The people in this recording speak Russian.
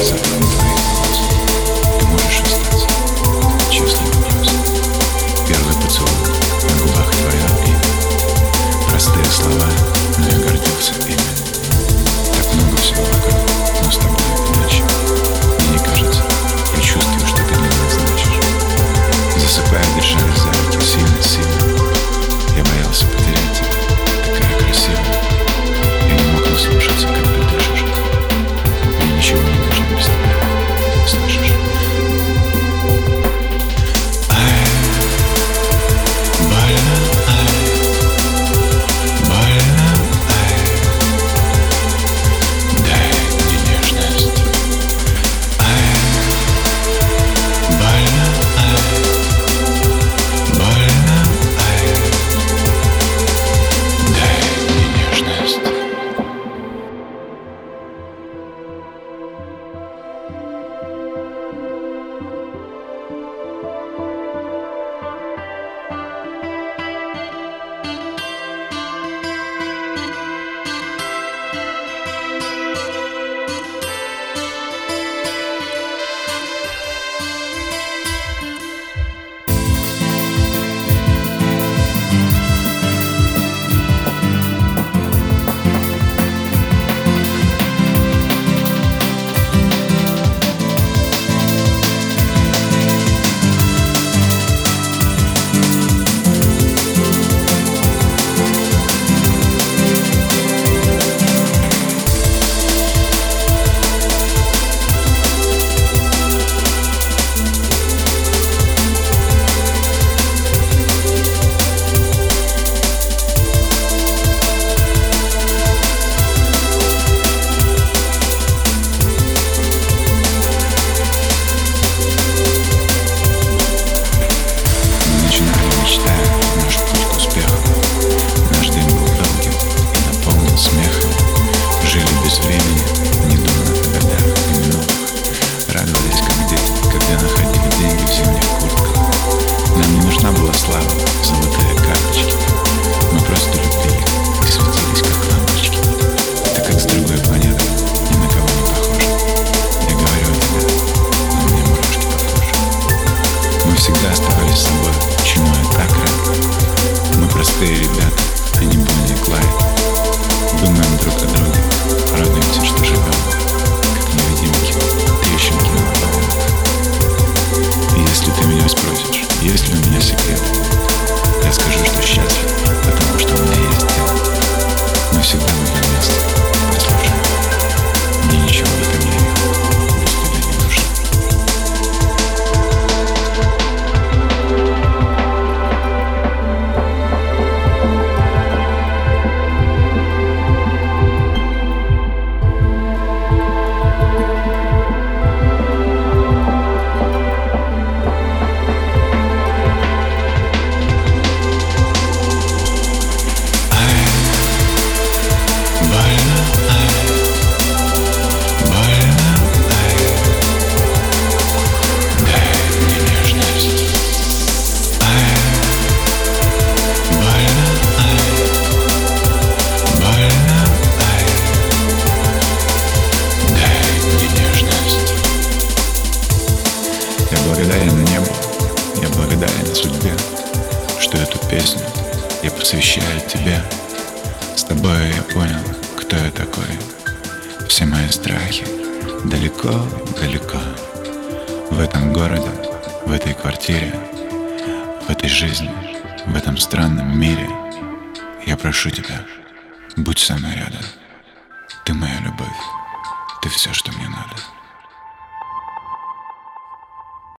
Gracias. Всегда оставались собой, чему я так рад? Мы простые ребята, а не Бонни и Думаем друг о друге, Что эту песню я посвящаю тебе. С тобой я понял, кто я такой. Все мои страхи далеко-далеко В этом городе, в этой квартире В этой жизни, в этом странном мире. Я прошу тебя, будь со мной рядом. Ты моя любовь